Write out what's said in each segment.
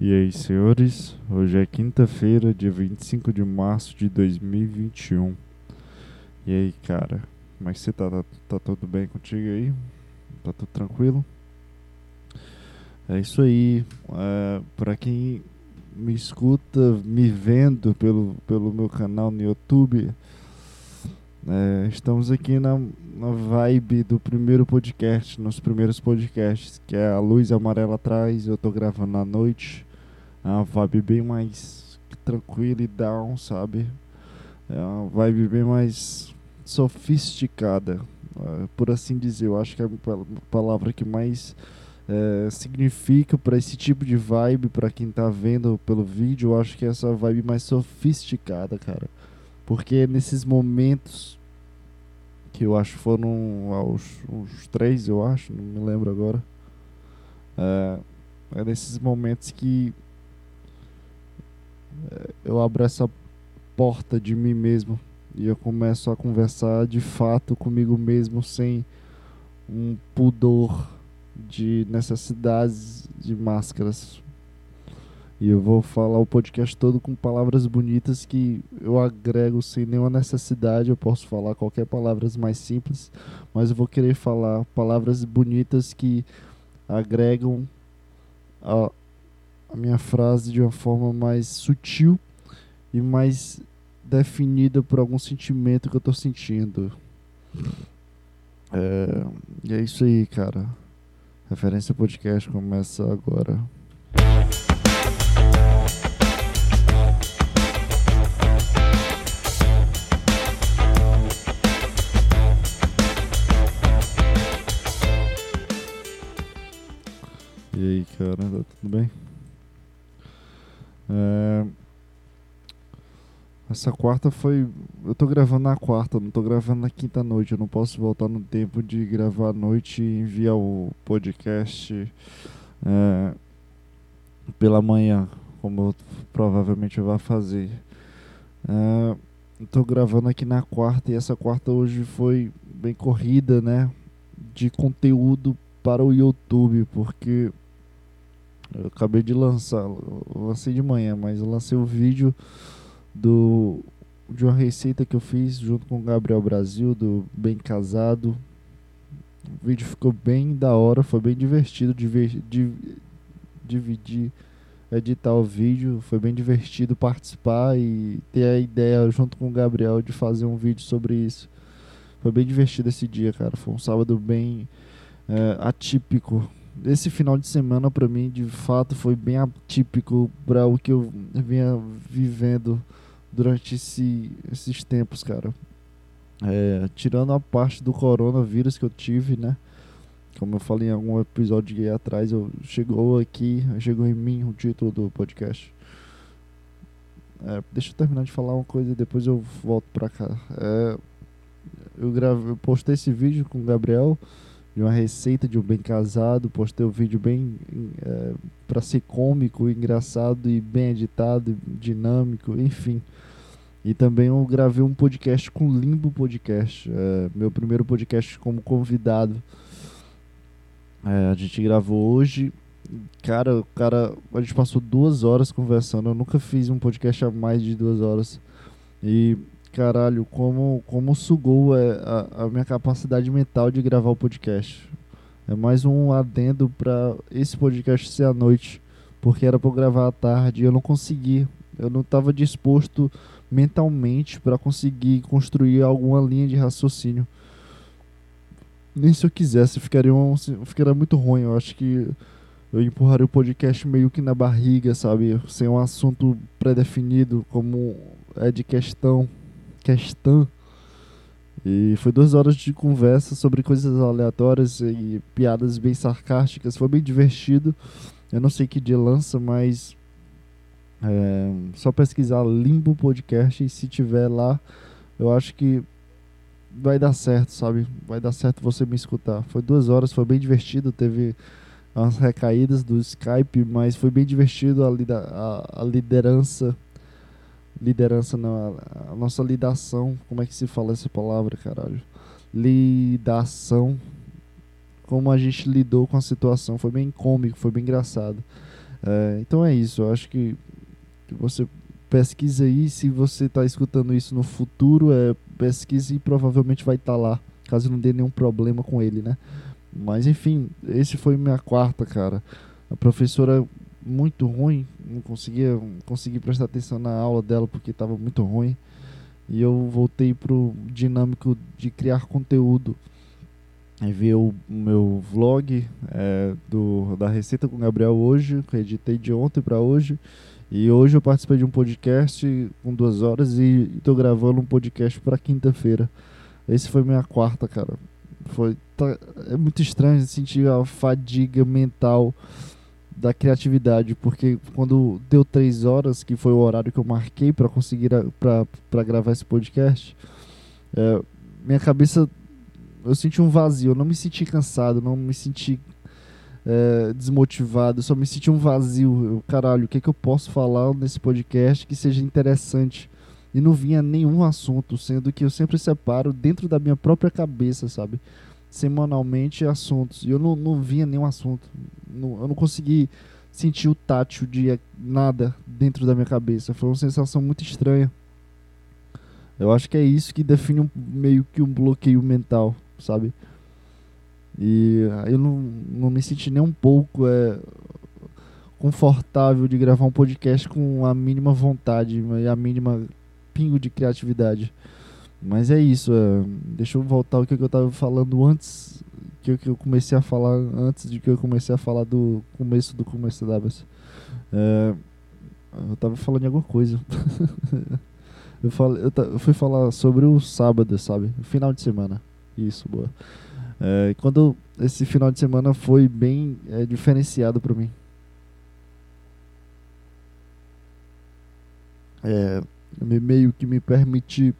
E aí, senhores, hoje é quinta-feira, dia 25 de março de 2021. E aí, cara, como é que você tá? Tá, tá tudo bem contigo aí? Tá tudo tranquilo? É isso aí. É, para quem me escuta, me vendo pelo, pelo meu canal no YouTube, é, estamos aqui na, na vibe do primeiro podcast, nos primeiros podcasts, que é a luz amarela atrás, eu tô gravando à noite. É uma vibe bem mais tranquila e down, sabe? É uma vibe bem mais sofisticada, é, por assim dizer. Eu acho que é a palavra que mais é, significa para esse tipo de vibe, para quem tá vendo pelo vídeo, eu acho que é essa vibe mais sofisticada, cara. Porque nesses momentos que eu acho foram aos uns três, eu acho, não me lembro agora. É, é nesses momentos que eu abro essa porta de mim mesmo e eu começo a conversar de fato comigo mesmo sem um pudor de necessidades de máscaras. E eu vou falar o podcast todo com palavras bonitas que eu agrego sem nenhuma necessidade. Eu posso falar qualquer palavras mais simples, mas eu vou querer falar palavras bonitas que agregam a, a minha frase de uma forma mais sutil e mais definida por algum sentimento que eu estou sentindo. É, e é isso aí, cara. Referência podcast começa agora. E aí, cara, tá tudo bem? É... Essa quarta foi. Eu tô gravando na quarta, não tô gravando na quinta noite. Eu não posso voltar no tempo de gravar à noite e enviar o podcast é... pela manhã, como eu provavelmente eu fazer. É... Tô gravando aqui na quarta e essa quarta hoje foi bem corrida, né? De conteúdo para o YouTube, porque eu acabei de lançar, lancei de manhã, mas lancei o vídeo do de uma receita que eu fiz junto com o Gabriel Brasil do Bem Casado. O vídeo ficou bem da hora, foi bem divertido de dividir, editar o vídeo, foi bem divertido participar e ter a ideia junto com o Gabriel de fazer um vídeo sobre isso. Foi bem divertido esse dia, cara. Foi um sábado bem é, atípico esse final de semana para mim de fato foi bem atípico para o que eu vinha vivendo durante esse, esses tempos, cara. É, tirando a parte do coronavírus que eu tive, né? Como eu falei em algum episódio aí atrás, eu, chegou aqui, chegou em mim o título do podcast. É, deixa eu terminar de falar uma coisa e depois eu volto pra cá. É, eu, grave, eu postei esse vídeo com o Gabriel de uma receita de um bem casado. Postei um vídeo bem é, para ser cômico, engraçado e bem editado, dinâmico, enfim. E também eu gravei um podcast com Limbo Podcast, é, meu primeiro podcast como convidado. É, a gente gravou hoje. Cara, cara, a gente passou duas horas conversando. Eu nunca fiz um podcast a mais de duas horas. E caralho, como, como sugou é, a, a minha capacidade mental de gravar o podcast. É mais um adendo para esse podcast ser à noite, porque era para eu gravar à tarde e eu não consegui. Eu não estava disposto mentalmente para conseguir construir alguma linha de raciocínio. Nem se eu quisesse, ficaria, um, ficaria muito ruim. Eu acho que eu empurraria o podcast meio que na barriga, sabe? Sem um assunto pré-definido, como é de questão questão. E foi duas horas de conversa sobre coisas aleatórias e piadas bem sarcásticas. Foi bem divertido. Eu não sei que dia lança, mas é, só pesquisar Limbo Podcast e se tiver lá, eu acho que vai dar certo, sabe? Vai dar certo você me escutar. Foi duas horas, foi bem divertido. Teve umas recaídas do Skype, mas foi bem divertido a, a, a liderança liderança não, a nossa lidação, como é que se fala essa palavra, caralho? Lidação, como a gente lidou com a situação, foi bem cômico, foi bem engraçado. É, então é isso, eu acho que você pesquisa aí, se você está escutando isso no futuro, é, pesquise e provavelmente vai estar tá lá, caso não dê nenhum problema com ele, né? Mas enfim, esse foi minha quarta, cara. A professora muito ruim, não conseguia não consegui prestar atenção na aula dela porque estava muito ruim. E eu voltei pro dinâmico de criar conteúdo. Aí ver o meu vlog é, do, da Receita com o Gabriel hoje, que eu editei de ontem para hoje. E hoje eu participei de um podcast com duas horas e estou gravando um podcast para quinta-feira. Esse foi minha quarta, cara. Foi tá, é muito estranho sentir a fadiga mental da criatividade, porque quando deu três horas, que foi o horário que eu marquei para conseguir para gravar esse podcast, é, minha cabeça eu senti um vazio, eu não me senti cansado, não me senti é, desmotivado, eu só me senti um vazio. Eu, caralho, o que, é que eu posso falar nesse podcast que seja interessante? E não vinha nenhum assunto, sendo que eu sempre separo dentro da minha própria cabeça, sabe? Semanalmente assuntos. E eu não, não vinha nenhum assunto. Não, eu não consegui sentir o tátil de nada dentro da minha cabeça. Foi uma sensação muito estranha. Eu acho que é isso que define um, meio que um bloqueio mental, sabe? E eu não, não me senti nem um pouco é, confortável de gravar um podcast com a mínima vontade e a mínima pingo de criatividade. Mas é isso. É, deixa eu voltar ao que eu estava falando antes. Que eu comecei a falar antes de que eu comecei a falar do começo do começo da Abas. É, eu estava falando de alguma coisa. eu, falei, eu, eu fui falar sobre o sábado, sabe? O final de semana. Isso, boa. É, quando esse final de semana foi bem é, diferenciado para mim. É, meio que me permite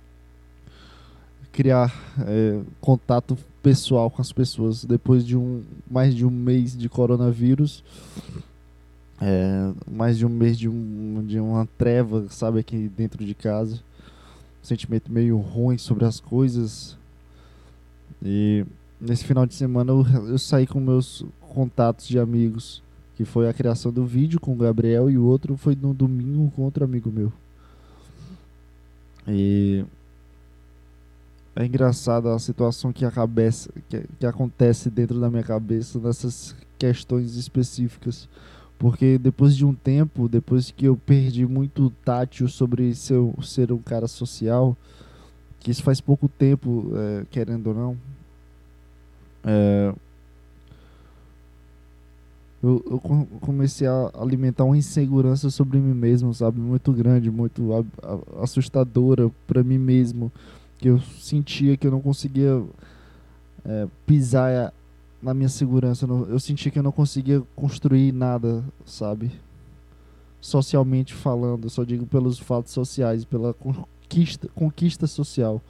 criar é, contato pessoal com as pessoas. Depois de um mais de um mês de coronavírus é, mais de um mês de, um, de uma treva sabe aqui dentro de casa. Um sentimento meio ruim sobre as coisas. E nesse final de semana eu, eu saí com meus contatos de amigos, que foi a criação do vídeo com o Gabriel e o outro foi no domingo com outro amigo meu. E é engraçada a situação que, a cabeça, que, que acontece dentro da minha cabeça nessas questões específicas. Porque depois de um tempo, depois que eu perdi muito tátil sobre ser, ser um cara social, que isso faz pouco tempo, é, querendo ou não, é, eu, eu, comecei a alimentar uma insegurança sobre mim mesmo, sabe? Muito grande, muito assustadora para mim mesmo. Que eu sentia que eu não conseguia é, pisar na minha segurança. Eu sentia que eu não conseguia construir nada, sabe? Socialmente falando, eu só digo pelos fatos sociais, pela conquista, conquista social.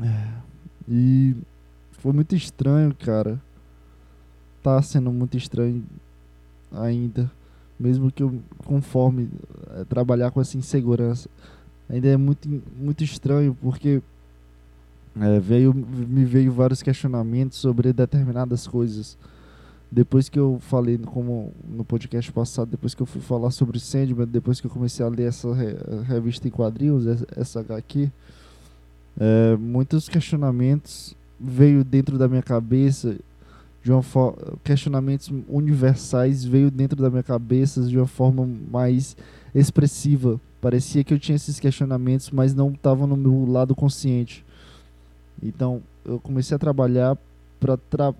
É, e foi muito estranho, cara. Tá sendo muito estranho ainda. Mesmo que eu, conforme é, trabalhar com essa insegurança, ainda é muito, muito estranho porque é, veio, me veio vários questionamentos sobre determinadas coisas. Depois que eu falei, como no podcast passado, depois que eu fui falar sobre Sandman, depois que eu comecei a ler essa re, revista em quadrinhos, essa HQ, é, muitos questionamentos veio dentro da minha cabeça de uma questionamentos universais veio dentro da minha cabeça de uma forma mais expressiva parecia que eu tinha esses questionamentos mas não estavam no meu lado consciente então eu comecei a trabalhar para tra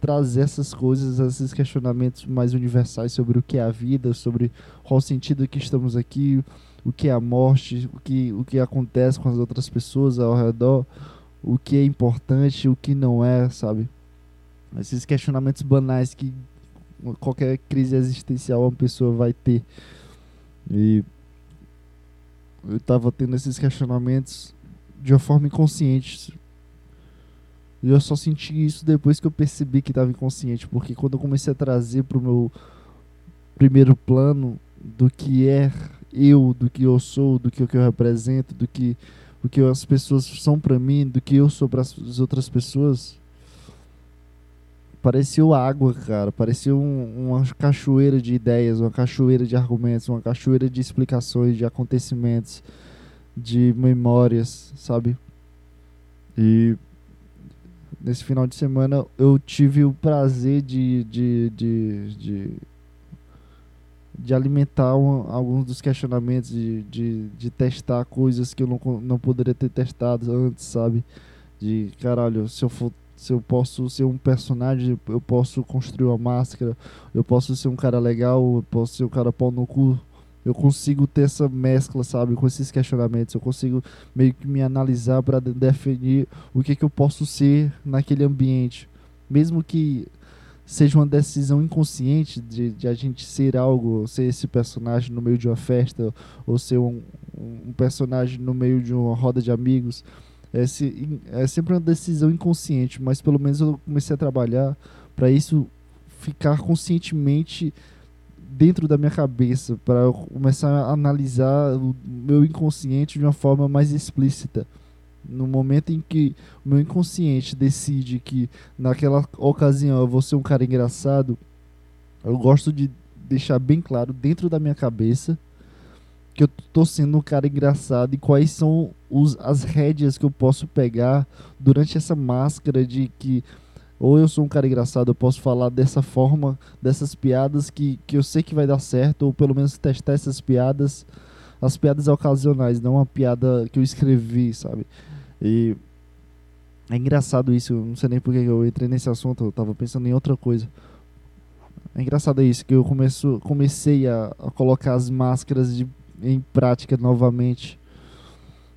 trazer essas coisas esses questionamentos mais universais sobre o que é a vida sobre qual o sentido que estamos aqui o que é a morte o que o que acontece com as outras pessoas ao redor o que é importante, o que não é, sabe? Esses questionamentos banais que qualquer crise existencial uma pessoa vai ter. E eu estava tendo esses questionamentos de uma forma inconsciente. E eu só senti isso depois que eu percebi que estava inconsciente, porque quando eu comecei a trazer para o meu primeiro plano do que é eu, do que eu sou, do que, que eu represento, do que o que as pessoas são para mim, do que eu sou para as outras pessoas, pareceu água, cara. Parecia um, uma cachoeira de ideias, uma cachoeira de argumentos, uma cachoeira de explicações, de acontecimentos, de memórias, sabe? E nesse final de semana eu tive o prazer de, de, de, de, de alimentar um, alguns dos questionamentos, de, de, de testar coisas que eu não, não poderia ter testado antes, sabe? De caralho, se eu for se eu posso ser um personagem, eu posso construir uma máscara, eu posso ser um cara legal, eu posso ser um cara pau no cu. Eu consigo ter essa mescla, sabe, com esses questionamentos. Eu consigo meio que me analisar para definir o que, que eu posso ser naquele ambiente. Mesmo que seja uma decisão inconsciente de, de a gente ser algo, ser esse personagem no meio de uma festa, ou ser um, um personagem no meio de uma roda de amigos é, se, sempre uma decisão inconsciente, mas pelo menos eu comecei a trabalhar para isso ficar conscientemente dentro da minha cabeça, para eu começar a analisar o meu inconsciente de uma forma mais explícita. No momento em que o meu inconsciente decide que naquela ocasião eu vou ser um cara engraçado, eu gosto de deixar bem claro dentro da minha cabeça que eu tô sendo um cara engraçado e quais são os, as rédeas que eu posso pegar durante essa máscara de que ou eu sou um cara engraçado, eu posso falar dessa forma, dessas piadas que, que eu sei que vai dar certo, ou pelo menos testar essas piadas, as piadas ocasionais, não uma piada que eu escrevi, sabe? E é engraçado isso, não sei nem porque eu entrei nesse assunto, eu tava pensando em outra coisa. É engraçado isso, que eu começo, comecei a, a colocar as máscaras de em prática novamente,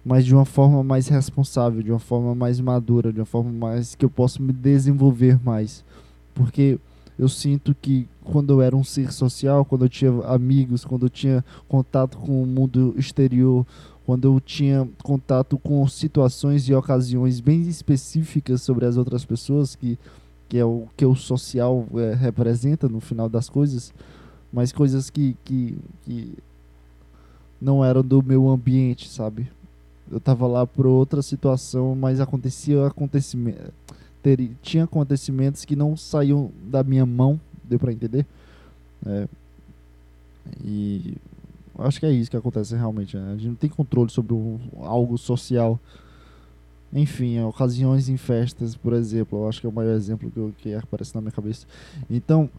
mas de uma forma mais responsável, de uma forma mais madura, de uma forma mais que eu possa me desenvolver mais. Porque eu sinto que quando eu era um ser social, quando eu tinha amigos, quando eu tinha contato com o mundo exterior, quando eu tinha contato com situações e ocasiões bem específicas sobre as outras pessoas, que, que é o que o social é, representa no final das coisas, mas coisas que, que, que não eram do meu ambiente, sabe? Eu tava lá por outra situação, mas acontecia acontecimento, tinha acontecimentos que não saíam da minha mão, deu para entender? É, e acho que é isso que acontece realmente. Né? A gente não tem controle sobre um, algo social. Enfim, ocasiões em festas, por exemplo, eu acho que é o maior exemplo que, que aparece na minha cabeça. Então,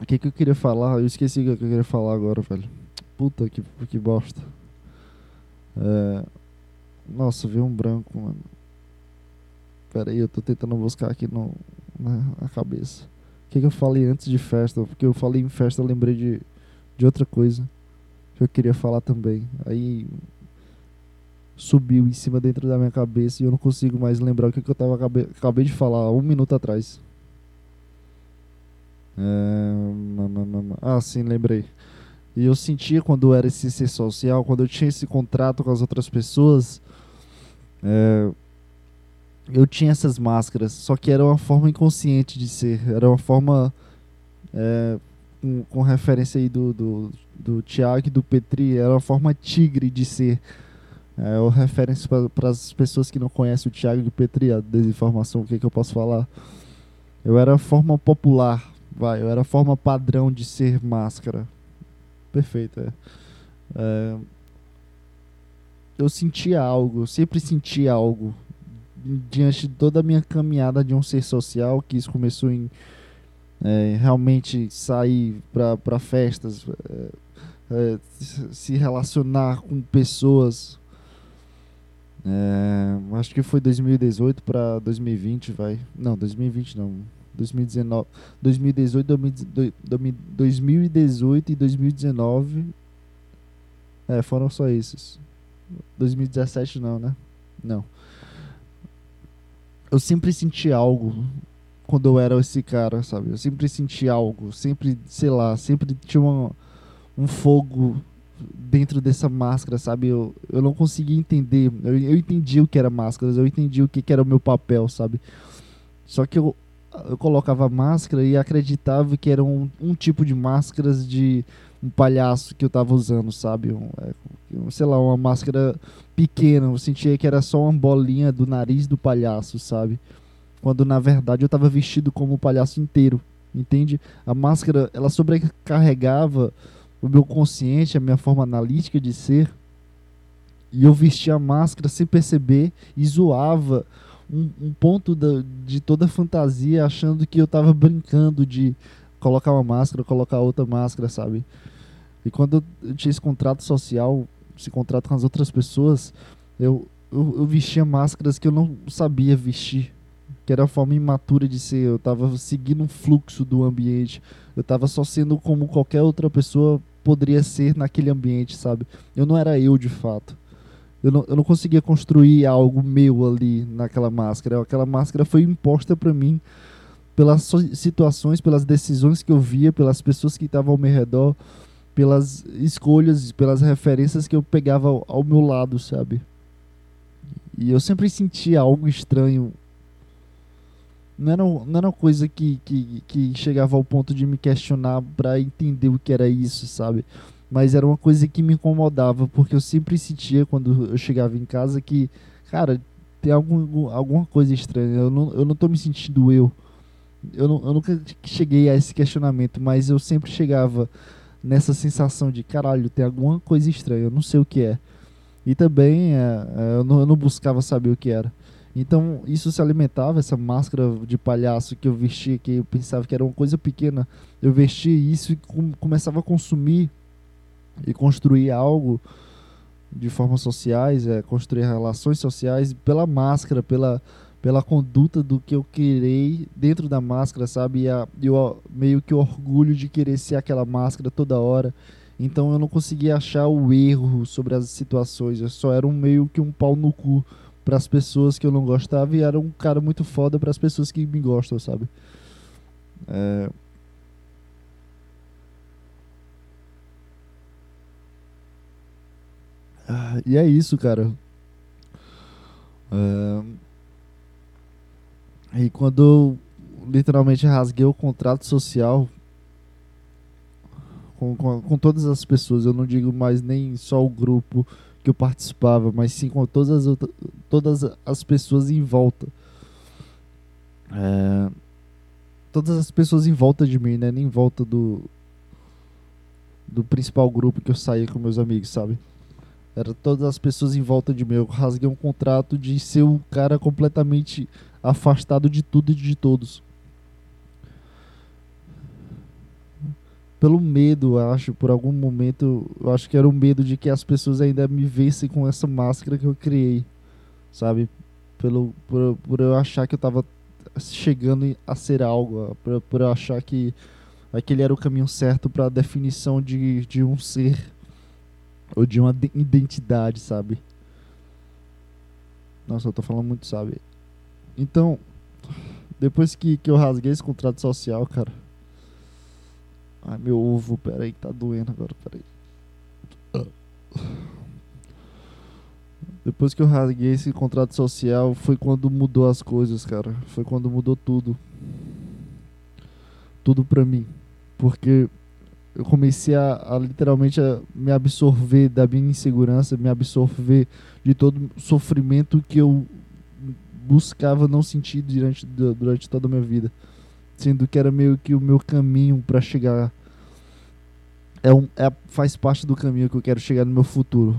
o que, que eu queria falar? Eu esqueci o que eu queria falar agora, velho. Puta que, que bosta. É... Nossa, veio um branco, mano. Pera aí, eu tô tentando buscar aqui no, na, cabeça. O que, que eu falei antes de festa? Porque eu falei em festa, eu lembrei de, de outra coisa que eu queria falar também. Aí subiu em cima dentro da minha cabeça e eu não consigo mais lembrar o que, que eu tava acabei, acabei de falar um minuto atrás. É... Ah, sim, lembrei. E eu sentia quando eu era esse ser social, quando eu tinha esse contrato com as outras pessoas, é, eu tinha essas máscaras, só que era uma forma inconsciente de ser, era uma forma é, com, com, referência aí do, do, do Tiago e do Petri, era uma forma tigre de ser. É, ou referência para as pessoas que não conhecem o Tiago e o Petri, a desinformação, o que, que eu posso falar? Eu era a forma popular, vai, eu era a forma padrão de ser máscara perfeito. É. É, eu sentia algo, eu sempre senti algo diante de toda a minha caminhada de um ser social, que isso começou em é, realmente sair para festas, é, é, se relacionar com pessoas. É, acho que foi 2018 para 2020, vai. Não, 2020 não. 2019, 2018, 2018 e 2019. É, foram só esses. 2017 não, né? Não. Eu sempre senti algo quando eu era esse cara, sabe? Eu sempre senti algo, sempre, sei lá, sempre tinha uma, um fogo dentro dessa máscara, sabe? Eu, eu não conseguia entender. Eu, eu entendi o que era máscaras, eu entendi o que, que era o meu papel, sabe? Só que eu, eu colocava máscara e acreditava que era um, um tipo de máscaras de um palhaço que eu tava usando, sabe? Um, é, sei lá, uma máscara pequena. Eu sentia que era só uma bolinha do nariz do palhaço, sabe? quando na verdade eu estava vestido como o palhaço inteiro, entende? A máscara, ela sobrecarregava o meu consciente, a minha forma analítica de ser, e eu vestia a máscara sem perceber e zoava um, um ponto da, de toda a fantasia, achando que eu estava brincando de colocar uma máscara, colocar outra máscara, sabe? E quando eu tinha esse contrato social, esse contrato com as outras pessoas, eu, eu, eu vestia máscaras que eu não sabia vestir. Que era a forma imatura de ser. Eu estava seguindo um fluxo do ambiente. Eu estava só sendo como qualquer outra pessoa poderia ser naquele ambiente, sabe? Eu não era eu de fato. Eu não, eu não conseguia construir algo meu ali naquela máscara. Aquela máscara foi imposta para mim pelas situações, pelas decisões que eu via, pelas pessoas que estavam ao meu redor pelas escolhas, pelas referências que eu pegava ao, ao meu lado, sabe? E eu sempre sentia algo estranho. Não era, não era uma coisa que, que, que chegava ao ponto de me questionar para entender o que era isso, sabe? Mas era uma coisa que me incomodava, porque eu sempre sentia quando eu chegava em casa que, cara, tem algum, alguma coisa estranha. Eu não, eu não tô me sentindo eu. Eu, não, eu nunca cheguei a esse questionamento, mas eu sempre chegava nessa sensação de caralho, tem alguma coisa estranha, eu não sei o que é. E também é, é, eu, não, eu não buscava saber o que era. Então isso se alimentava, essa máscara de palhaço que eu vestia, que eu pensava que era uma coisa pequena, eu vestia isso e com, começava a consumir e construir algo de formas sociais, é, construir relações sociais pela máscara, pela, pela conduta do que eu querei dentro da máscara, sabe? E, a, e o, meio que o orgulho de querer ser aquela máscara toda hora. Então eu não conseguia achar o erro sobre as situações. Eu só era um meio que um pau no cu para as pessoas que eu não gostava e era um cara muito foda para as pessoas que me gostam, sabe? É... Ah, e é isso, cara. É... E quando eu literalmente rasguei o contrato social com, com, com, todas as pessoas, eu não digo mais nem só o grupo que eu participava, mas sim com todas as, outras, todas as pessoas em volta. É, todas as pessoas em volta de mim, né? Nem em volta do, do principal grupo que eu saía com meus amigos, sabe? Era todas as pessoas em volta de mim. Eu rasguei um contrato de ser um cara completamente afastado de tudo e de todos. Pelo medo, acho, por algum momento, eu acho que era o medo de que as pessoas ainda me vissem com essa máscara que eu criei, sabe? Pelo, por, por eu achar que eu estava chegando a ser algo, por, por eu achar que aquele era o caminho certo para a definição de, de um ser ou de uma identidade, sabe? Nossa, eu tô falando muito, sabe? Então, depois que, que eu rasguei esse contrato social, cara. Ai, meu ovo, peraí, que tá doendo agora, peraí. Depois que eu rasguei esse contrato social, foi quando mudou as coisas, cara. Foi quando mudou tudo. Tudo pra mim. Porque eu comecei a, a, literalmente a me absorver da minha insegurança, me absorver de todo sofrimento que eu buscava não sentir durante, durante toda a minha vida. Sendo que era meio que o meu caminho para chegar. É um, é, faz parte do caminho que eu quero chegar no meu futuro.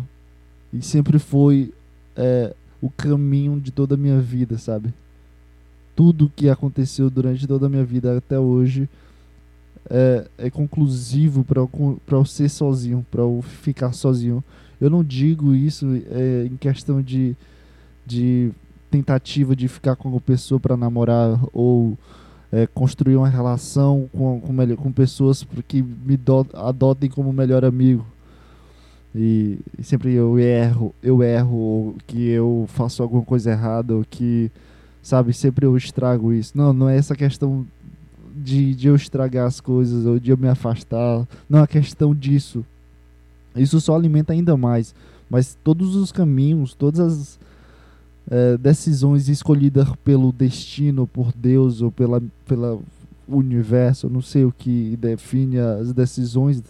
E sempre foi é, o caminho de toda a minha vida, sabe? Tudo que aconteceu durante toda a minha vida até hoje é, é conclusivo para eu ser sozinho, para eu ficar sozinho. Eu não digo isso é, em questão de, de tentativa de ficar com uma pessoa para namorar ou é, construir uma relação com, com, com pessoas que me do, adotem como melhor amigo. E, e, sempre eu erro, eu erro, ou que eu faço alguma coisa errada, ou que, sabe, sempre eu estrago isso. Não, não é essa questão de, de eu estragar as coisas ou de eu me afastar. Não é questão disso. Isso só alimenta ainda mais. Mas todos os caminhos, todas as é, decisões escolhidas pelo destino, por Deus ou pela, pela universo, não sei o que define as decisões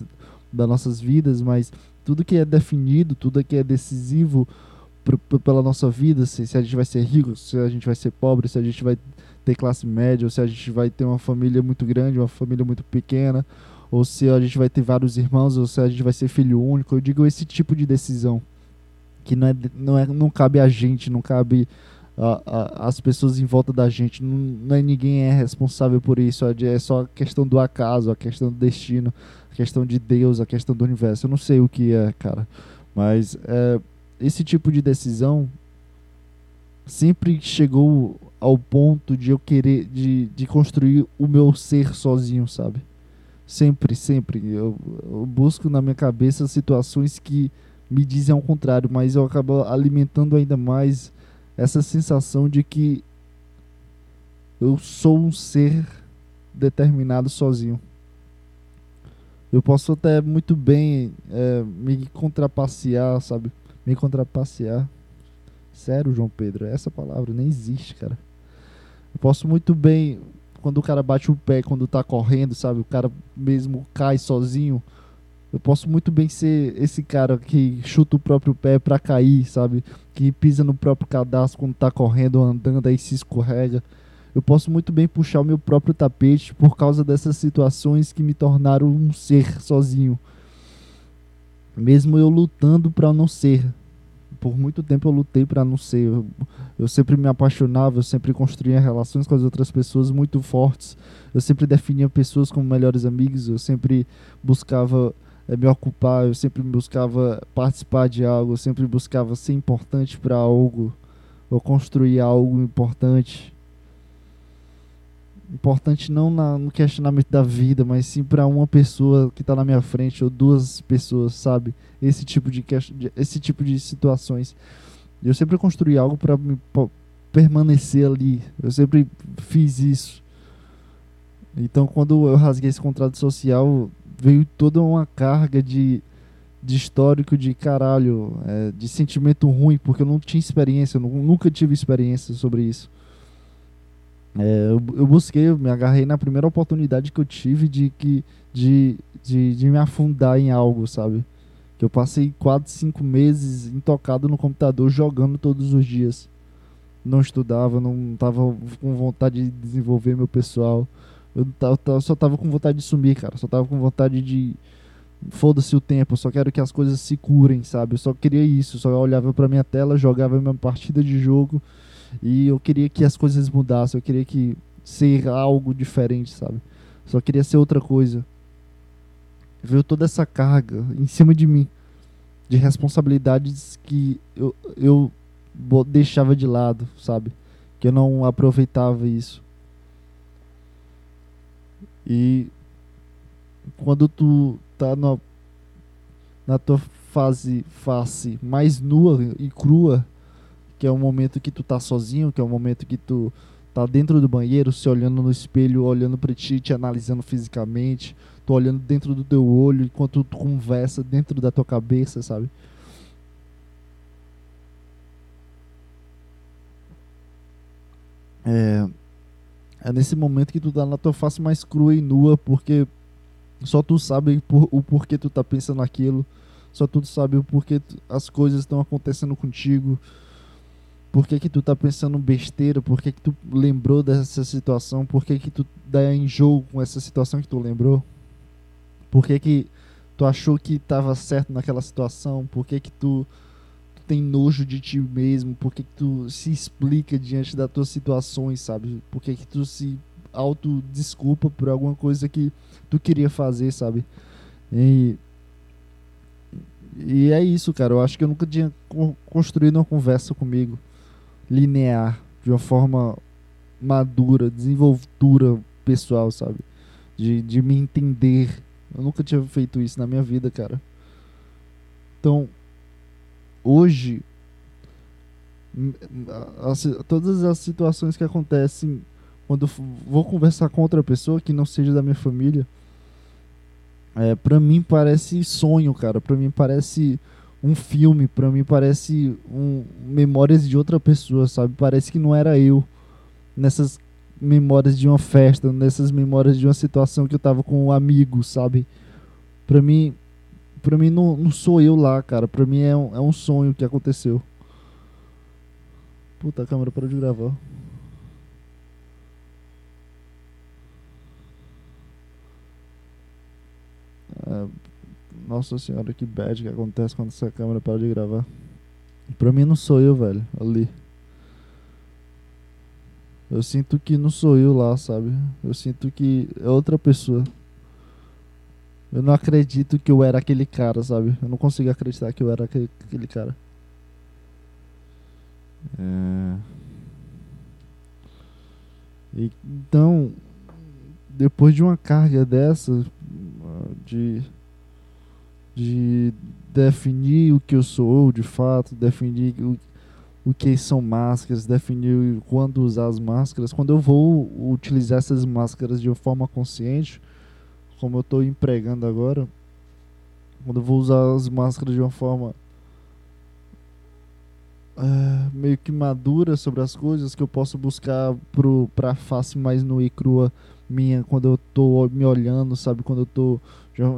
das nossas vidas, mas tudo que é definido, tudo que é decisivo pela nossa vida, se, se, a gente vai ser rico, se a gente vai ser pobre, se a gente vai ter classe média, ou se a gente vai ter uma família muito grande, uma família muito pequena, ou se a gente vai ter vários irmãos, ou se a gente vai ser filho único. Eu digo esse tipo de decisão que não é, não é não cabe a gente, não cabe a, a, as pessoas em volta da gente, não, não é ninguém é responsável por isso, é, é só a questão do acaso, a questão do destino, a questão de Deus, a questão do universo. Eu não sei o que é, cara, mas é, esse tipo de decisão sempre chegou ao ponto de eu querer de, de construir o meu ser sozinho, sabe? Sempre, sempre. Eu, eu busco na minha cabeça situações que me dizem ao contrário, mas eu acabo alimentando ainda mais essa sensação de que eu sou um ser determinado sozinho. Eu posso até muito bem é, me contrapassear, sabe? Me contrapassear. Sério, João Pedro, essa palavra nem existe, cara. Eu posso muito bem, quando o cara bate o pé, quando tá correndo, sabe? O cara mesmo cai sozinho. Eu posso muito bem ser esse cara que chuta o próprio pé para cair, sabe? Que pisa no próprio cadastro quando tá correndo andando, aí se escorrega. Eu posso muito bem puxar o meu próprio tapete por causa dessas situações que me tornaram um ser sozinho. Mesmo eu lutando para não ser. Por muito tempo eu lutei para não ser. Eu, eu sempre me apaixonava, eu sempre construía relações com as outras pessoas muito fortes. Eu sempre definia pessoas como melhores amigos, eu sempre buscava é, me ocupar, eu sempre buscava participar de algo, eu sempre buscava ser importante para algo, ou construir algo importante. Importante não na, no questionamento da vida, mas sim para uma pessoa que está na minha frente, ou duas pessoas, sabe? Esse tipo de, esse tipo de situações. Eu sempre construí algo para permanecer ali. Eu sempre fiz isso. Então, quando eu rasguei esse contrato social, veio toda uma carga de, de histórico de caralho, é, de sentimento ruim, porque eu não tinha experiência, eu nunca tive experiência sobre isso. É, eu, eu, busquei, eu me agarrei na primeira oportunidade que eu tive de, que, de, de, de me afundar em algo, sabe? Que eu passei 4, 5 meses intocado no computador jogando todos os dias. Não estudava, não estava com vontade de desenvolver meu pessoal. Eu, eu só tava com vontade de sumir, cara. Só tava com vontade de. Foda-se o tempo, eu só quero que as coisas se curem, sabe? Eu só queria isso. Só olhava pra minha tela, jogava minha partida de jogo e eu queria que as coisas mudassem. Eu queria que ser algo diferente, sabe? Só queria ser outra coisa. Veio toda essa carga em cima de mim de responsabilidades que eu, eu deixava de lado, sabe? Que eu não aproveitava isso. E quando tu tá na, na tua fase face mais nua e crua, que é o momento que tu tá sozinho, que é o momento que tu tá dentro do banheiro, se olhando no espelho, olhando para ti, te analisando fisicamente, tu olhando dentro do teu olho enquanto tu conversa dentro da tua cabeça, sabe? É, é nesse momento que tu tá na tua face mais crua e nua, porque só tu sabe por, o porquê tu tá pensando aquilo, só tu sabe o porquê tu, as coisas estão acontecendo contigo, por que que tu tá pensando besteira, por que que tu lembrou dessa situação, por que que tu dá enjoo com essa situação que tu lembrou, por que que tu achou que tava certo naquela situação, por que que tu tem nojo de ti mesmo? Por que, que tu se explica diante das tuas situações, sabe? Por que, que tu se auto-desculpa por alguma coisa que tu queria fazer, sabe? E, e é isso, cara. Eu acho que eu nunca tinha construído uma conversa comigo linear, de uma forma madura, desenvoltura pessoal, sabe? De, de me entender. Eu nunca tinha feito isso na minha vida, cara. Então, hoje as, todas as situações que acontecem quando vou conversar com outra pessoa que não seja da minha família é, para mim parece sonho cara para mim parece um filme, para mim parece um, memórias de outra pessoa, sabe? Parece que não era eu nessas memórias de uma festa, nessas memórias de uma situação que eu tava com um amigo, sabe? Para mim, para mim não, não sou eu lá, cara. Para mim é um, é um sonho que aconteceu. Puta, a câmera parou de gravar. É nossa senhora, que bad que acontece quando essa câmera para de gravar. Pra mim não sou eu, velho, ali. Eu sinto que não sou eu lá, sabe? Eu sinto que é outra pessoa. Eu não acredito que eu era aquele cara, sabe? Eu não consigo acreditar que eu era aquele, aquele cara. É... E, então, depois de uma carga dessa, de, de definir o que eu sou de fato, definir o, o que são máscaras, definir quando usar as máscaras, quando eu vou utilizar essas máscaras de uma forma consciente, como eu estou empregando agora, quando eu vou usar as máscaras de uma forma é, meio que madura sobre as coisas que eu posso buscar para a face mais nua e crua minha quando eu estou me olhando, sabe? Quando eu estou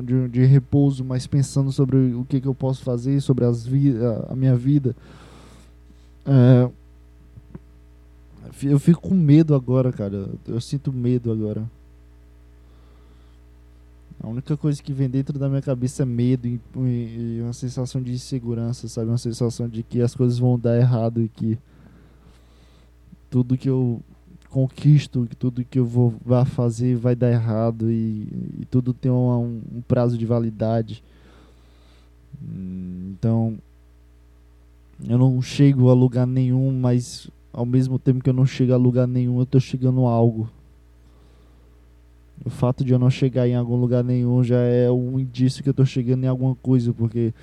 de, de, repouso, mas pensando sobre o que, que eu posso fazer, sobre as vi a, a minha vida. É, eu fico com medo agora, cara. Eu sinto medo agora. A única coisa que vem dentro da minha cabeça é medo e, e, uma sensação de insegurança, sabe? Uma sensação de que as coisas vão dar errado e que tudo que eu conquisto, que tudo que eu vou vá fazer vai dar errado e, e tudo tem um, um, prazo de validade. Então, eu não chego a lugar nenhum, mas ao mesmo tempo que eu não chego a lugar nenhum, eu estou chegando a algo. O fato de eu não chegar em algum lugar nenhum já é um indício que eu estou chegando em alguma coisa, porque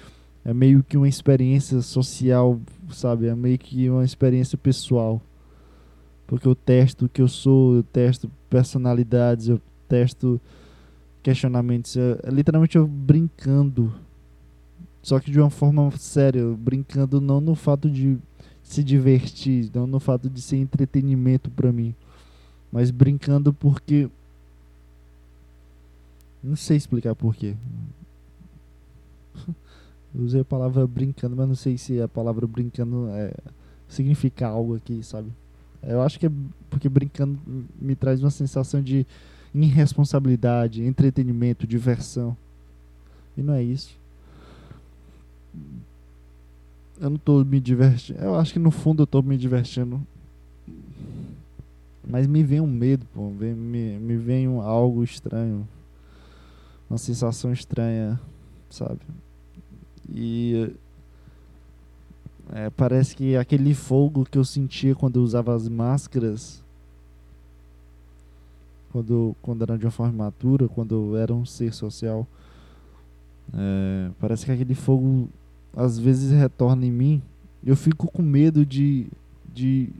é meio que uma experiência social, sabe? É meio que uma experiência pessoal. Porque eu testo o que eu sou, eu testo personalidades, eu testo questionamentos. É, é literalmente eu brincando. Só que de uma forma séria, brincando não no fato de se divertir, não no fato de ser entretenimento para mim, mas brincando porque não sei explicar porquê. Usei a palavra brincando, mas não sei se a palavra brincando é, significa algo aqui, sabe? Eu acho que é porque brincando me traz uma sensação de irresponsabilidade, entretenimento, diversão. E não é isso. Eu não estou me divertindo. Eu acho que no fundo eu estou me divertindo. Mas me vem um medo, pô. Me, me vem um, algo estranho uma sensação estranha, sabe? E é, parece que aquele fogo que eu sentia quando eu usava as máscaras, quando, quando era de uma forma matura, quando eu era um ser social, é, parece que aquele fogo às vezes retorna em mim. Eu fico com medo de de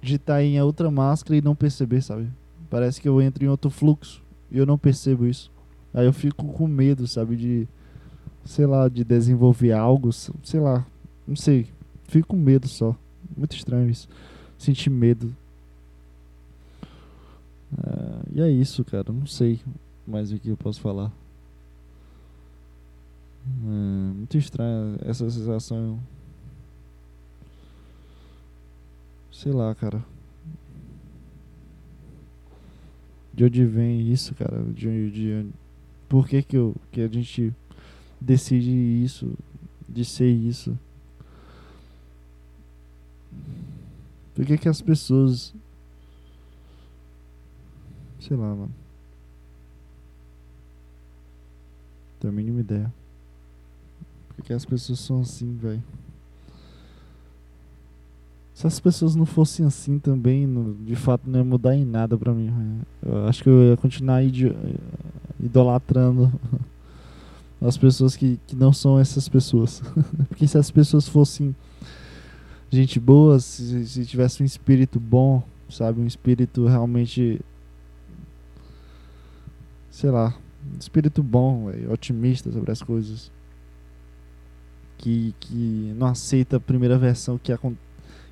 de estar tá em outra máscara e não perceber, sabe? Parece que eu entro em outro fluxo e eu não percebo isso. Aí eu fico com medo, sabe, de sei lá, de desenvolver algo, sei lá, não sei. Fico com medo só. Muito estranho isso. Sentir medo. É, e é isso, cara. Não sei mais o que eu posso falar. É, muito estranha essa sensação. Sei lá, cara. De onde vem isso, cara? De, de, por que, que, eu, que a gente decide isso, de ser isso? Por que, que as pessoas. Sei lá, mano. Tenho a mínima ideia. Por que as pessoas são assim, velho? Se as pessoas não fossem assim também, de fato não ia mudar em nada pra mim. Eu acho que eu ia continuar idolatrando as pessoas que, que não são essas pessoas. Porque se as pessoas fossem gente boa, se, se tivesse um espírito bom, sabe? Um espírito realmente. Sei lá. Um espírito bom, véio, otimista sobre as coisas. Que, que não aceita a primeira versão que,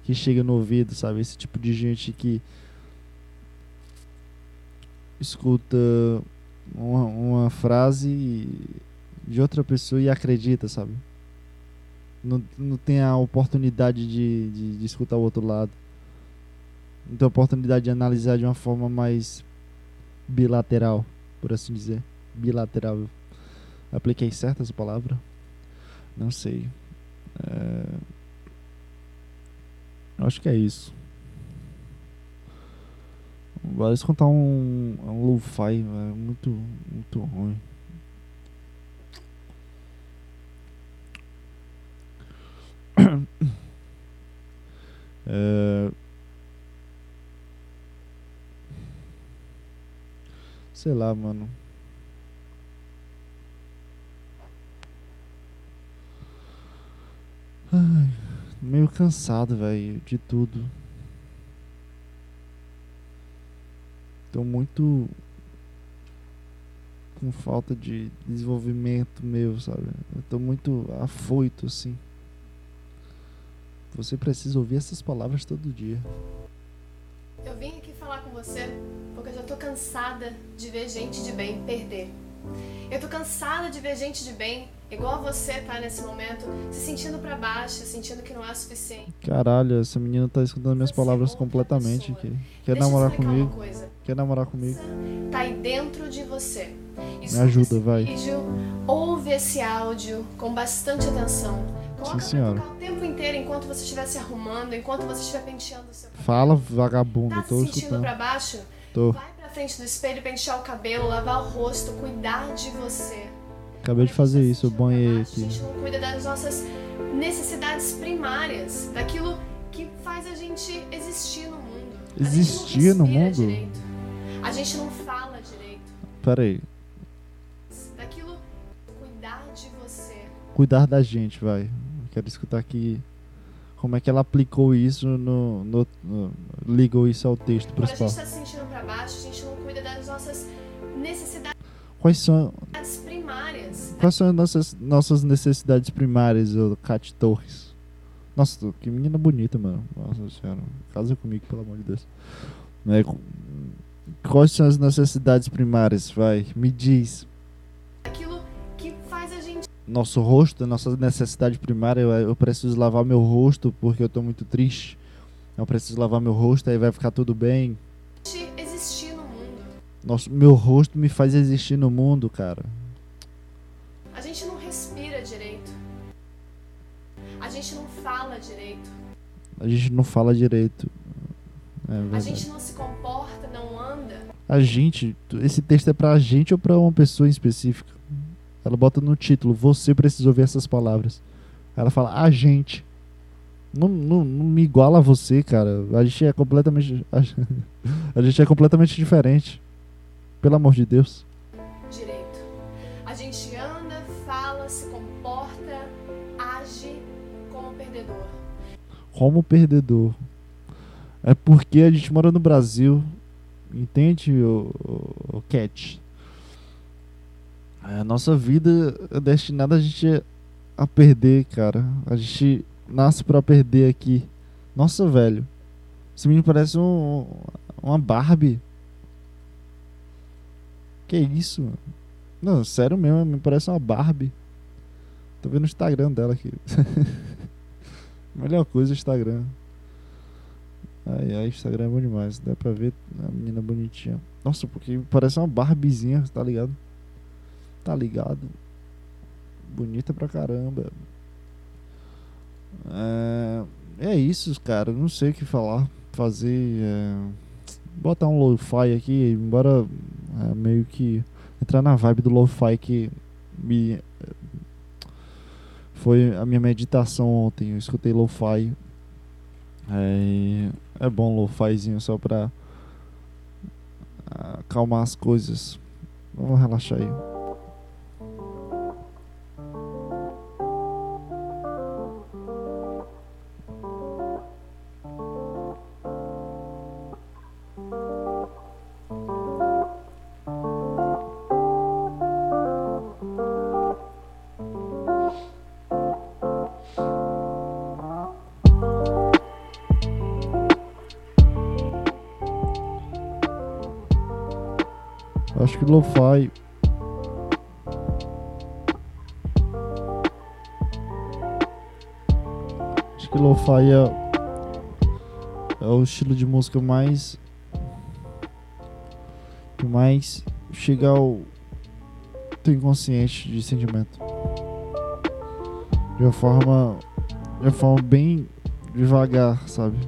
que chega no ouvido, sabe? Esse tipo de gente que escuta uma, uma frase de outra pessoa e acredita, sabe? Não, não tem a oportunidade de, de, de escutar o outro lado. Não tem a oportunidade de analisar de uma forma mais bilateral, por assim dizer. Bilateral. Apliquei certa essa palavra? Não sei. É... Acho que é isso. Bora escutar um, um lo-fi, muito, muito ruim. É... Sei lá, mano. Ai, meio cansado, velho, de tudo. Tô muito com falta de desenvolvimento meu, sabe? Eu tô muito afoito assim. Você precisa ouvir essas palavras todo dia. Eu vim aqui falar com você porque eu já tô cansada de ver gente de bem perder. Eu tô cansada de ver gente de bem, igual você tá nesse momento, se sentindo para baixo, sentindo que não é suficiente. Caralho, essa menina tá escutando minhas palavras completamente aqui. Quer Deixa namorar comigo? Quer namorar comigo? Tá aí dentro de você. Me ajuda, vai. Vídeo, ouve esse áudio com bastante atenção. Coloca Sim, senhora. o tempo inteiro enquanto você estiver se arrumando, enquanto você estiver penteando o seu cabelo. Fala, vagabundo, Tá tô se sentindo escutando. pra baixo? Tô. Vai pra frente do espelho, pentear o cabelo, lavar o rosto, cuidar de você. Acabei de fazer isso, eu A banhei gente aqui. não cuida das nossas necessidades primárias, daquilo que faz a gente existir no mundo. A gente Existir no mundo? direito. A gente não fala direito. Pera aí. Daquilo cuidar de você. Cuidar da gente, vai. Quero escutar aqui como é que ela aplicou isso no. no- no- ligou isso ao texto Quando a principal. gente está se sentindo pra baixo, a gente não cuida das nossas necessidades Quais são, primárias. quais são as nossas, nossas necessidades primárias, ô Cat Torres? Nossa, que menina bonita, mano. Nossa senhora. Casa comigo, pelo amor de Deus. Né, Quais são as necessidades primárias? Vai, me diz. Aquilo Nosso rosto, nossa necessidade primária, eu, eu preciso lavar meu rosto porque eu tô muito triste. Eu preciso lavar meu rosto, aí vai ficar tudo bem. existir no mundo. Nosso, meu rosto me faz existir no mundo, cara. A gente não respira direito. A gente não fala direito. A gente não fala direito. É A gente não se comporta, não anda. A gente, esse texto é pra gente ou pra uma pessoa em específica? Ela bota no título, você precisa ouvir essas palavras. Ela fala, a gente. Não, não, não me iguala a você, cara. A gente é completamente. A gente é completamente diferente. Pelo amor de Deus. direito. A gente anda, fala, se comporta, age como perdedor. Como perdedor. É porque a gente mora no Brasil. Entende, o, o, o Cat? A nossa vida é destinada a gente a perder, cara. A gente nasce pra perder aqui. Nossa, velho. Esse menino parece um, uma Barbie. Que isso, mano? Não, sério mesmo, me parece uma Barbie. Tô vendo o Instagram dela aqui. Melhor coisa o Instagram. Ai, ai, Instagram é bom demais. Dá pra ver a menina bonitinha. Nossa, porque parece uma Barbiezinha, tá ligado? Tá ligado? Bonita pra caramba. É, é isso, cara. Não sei o que falar. Fazer. É, botar um lo-fi aqui, embora é, meio que entrar na vibe do lo-fi que me. Foi a minha meditação ontem. Eu escutei lo-fi. É, é bom lo-fizinho só pra acalmar as coisas. Vamos relaxar aí. Lo-fi. Acho que lo-fi é, é o estilo de música mais. que mais chega ao. teu inconsciente de sentimento. De uma forma. De uma forma bem devagar, sabe?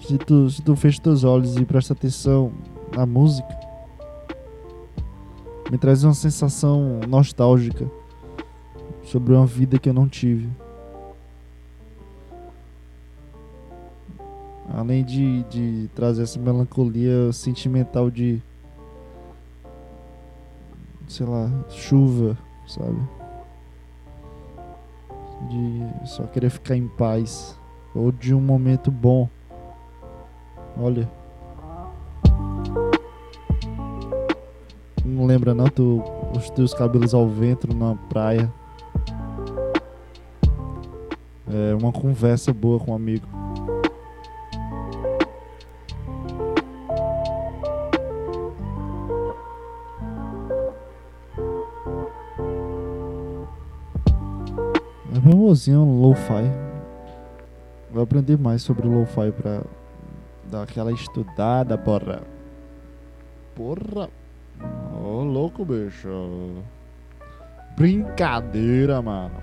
Se tu, se tu fecha teus olhos e presta atenção na música, me traz uma sensação nostálgica sobre uma vida que eu não tive. Além de, de trazer essa melancolia sentimental de. sei lá, chuva, sabe? De só querer ficar em paz. Ou de um momento bom. Olha. Não lembra não tu, os teus cabelos ao vento na praia? É uma conversa boa com um amigo. É famosinho lo-fi. Vou aprender mais sobre lo-fi pra dar aquela estudada, porra. Porra. Louco, bicho. Brincadeira, mano.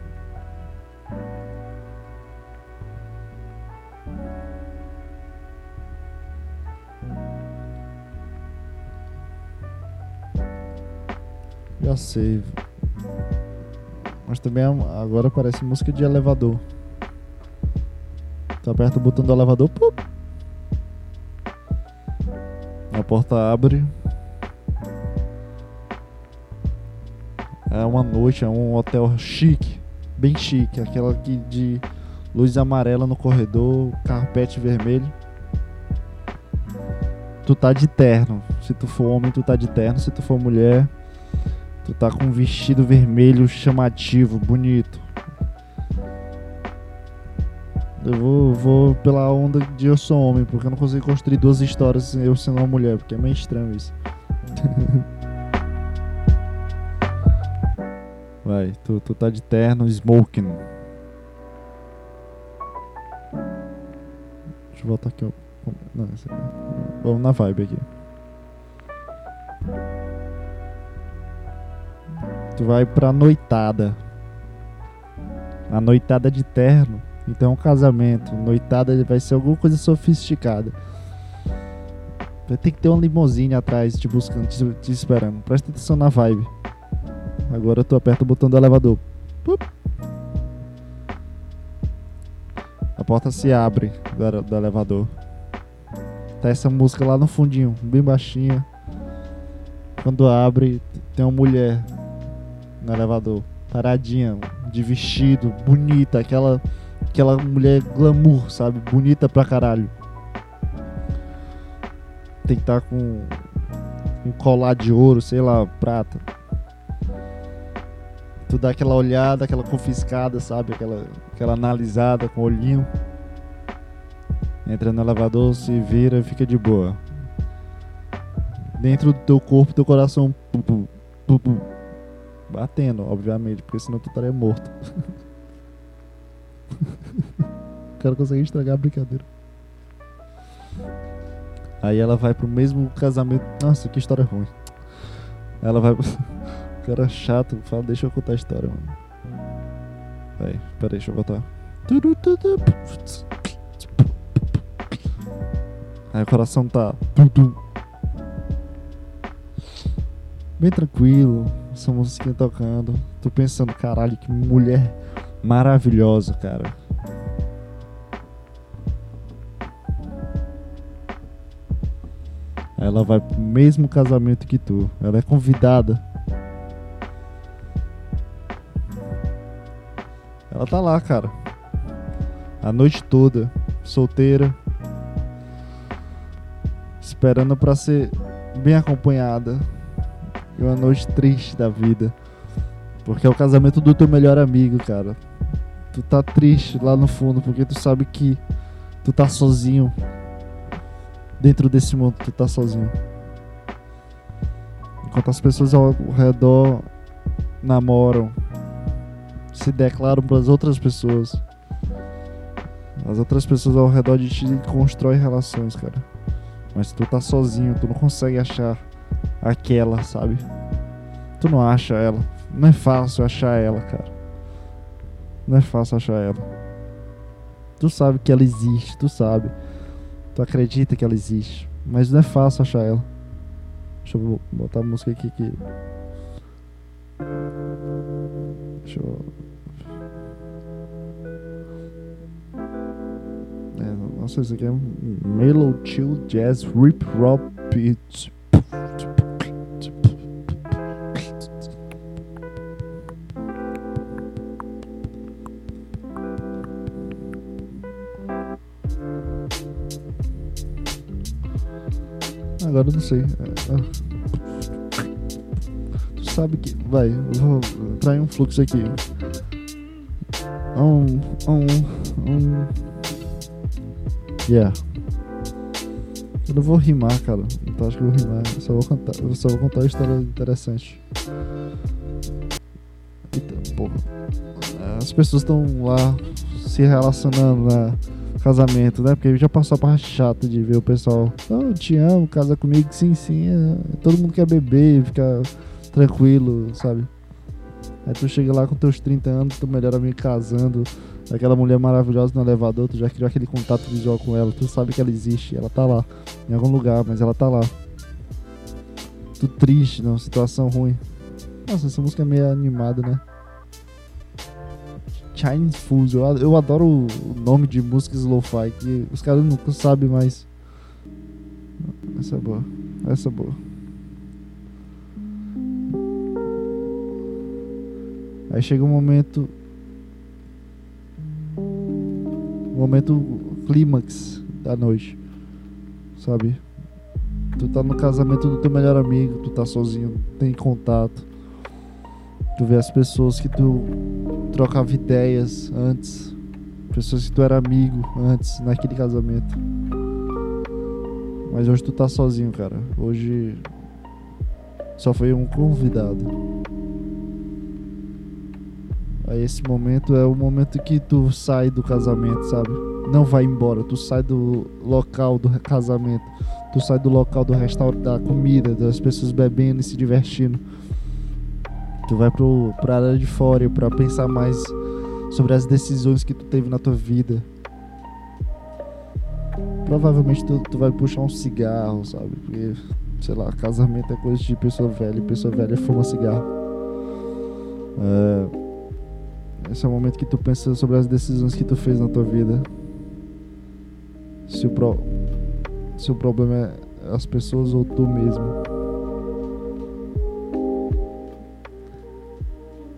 Já sei. Mas também é- agora parece música de elevador. Tu aperta o botão do elevador, pup. A porta abre. É uma noite, é um hotel chique, bem chique, aquela aqui de luz amarela no corredor, carpete vermelho. Tu tá de terno. Se tu for homem, tu tá de terno. Se tu for mulher, tu tá com um vestido vermelho chamativo, bonito. Eu vou, vou pela onda de eu sou homem, porque eu não consigo construir duas histórias eu sendo uma mulher, porque é meio estranho isso. Vai, tu, tu tá de terno, smoking. Deixa eu voltar aqui. ó. Não, esse. Vamos na vibe aqui. Tu vai pra noitada. A noitada de terno. Então é um casamento. Noitada vai ser alguma coisa sofisticada. Vai ter que ter uma limousine atrás te buscando, te, te esperando. Presta atenção na vibe. Agora tu aperta o botão do elevador. Pup. A porta se abre do, do elevador. Tá essa música lá no fundinho, bem baixinha. Quando abre, tem uma mulher no elevador, paradinha, de vestido, bonita, aquela aquela mulher glamour, sabe? Bonita pra caralho. Tem que estar tá com um colar de ouro, sei lá, prata. Tu dá aquela olhada, aquela confiscada, sabe? Aquela, aquela analisada com o olhinho. Entra no elevador, se vira e fica de boa. Dentro do teu corpo, teu coração pu, pu, batendo, obviamente, porque senão tu estaria morto. o cara consegue estragar a brincadeira. Aí ela vai pro mesmo casamento. Nossa, que história ruim. Ela vai. cara chato, fala, deixa eu contar a história, mano. Vai, pera aí, deixa eu voltar. Aí o coração tá. Bem tranquilo, essa musiquinha tocando. Tô pensando, caralho, que mulher maravilhosa, cara. Ela vai pro mesmo casamento que tu. Ela é convidada. Ela tá lá, cara. A noite toda, solteira. Esperando pra ser bem acompanhada. E uma noite triste da vida. Porque é o casamento do teu melhor amigo, cara. Tu tá triste lá no fundo porque tu sabe que tu tá sozinho. Dentro desse mundo, tu tá sozinho. Enquanto as pessoas ao redor namoram, se declaram para as outras pessoas. As outras pessoas ao redor de ti constroem relações, cara. Mas tu tá sozinho, tu não consegue achar aquela, sabe? Tu não acha ela. Não é fácil achar ela, cara. Não é fácil achar ela. Tu sabe que ela existe, tu sabe. Tu acredita que ela existe. Mas não é fácil achar ela. Deixa eu botar a música aqui que. É, nossa, isso aqui é Mellow Chill Jazz Rip Rock Beats. Agora não sei. É, é. Sabe que. Vai, vou em um fluxo aqui. Um. Um. Um. Yeah. Eu não vou rimar, cara. Então acho que eu vou rimar. Eu só vou contar, só vou contar uma história interessante. Eita, porra. As pessoas estão lá se relacionando, né? casamento, né? Porque já passou a parte chata de ver o pessoal, oh, eu te amo, casa comigo, sim, sim. É. Todo mundo quer beber, ficar tranquilo, sabe? Aí tu chega lá com teus 30 anos, teu melhor amigo casando, aquela mulher maravilhosa no elevador, tu já criou aquele contato visual com ela, tu sabe que ela existe, ela tá lá, em algum lugar, mas ela tá lá. Tu triste, numa situação ruim. Nossa, essa música é meio animada, né? Chinese Fools. Eu, eu adoro o nome de músicas lo-fi, que os caras nunca sabem mais. Essa é boa. Essa é boa. Aí chega um momento. Um momento clímax da noite. Sabe? Tu tá no casamento do teu melhor amigo, tu tá sozinho, tem contato. Tu vê as pessoas que tu trocava ideias antes, pessoas que tu era amigo antes naquele casamento. Mas hoje tu tá sozinho, cara. Hoje só foi um convidado. Aí esse momento é o momento que tu sai do casamento, sabe? Não vai embora, tu sai do local do casamento, tu sai do local do restaurante, da comida, das pessoas bebendo e se divertindo Tu vai pro, pra área de fora para pensar mais sobre as decisões que tu teve na tua vida. Provavelmente tu, tu vai puxar um cigarro, sabe? Porque, sei lá, casamento é coisa de pessoa velha e pessoa velha fuma cigarro. É, esse é o momento que tu pensa sobre as decisões que tu fez na tua vida. Se o, pro, se o problema é as pessoas ou tu mesmo.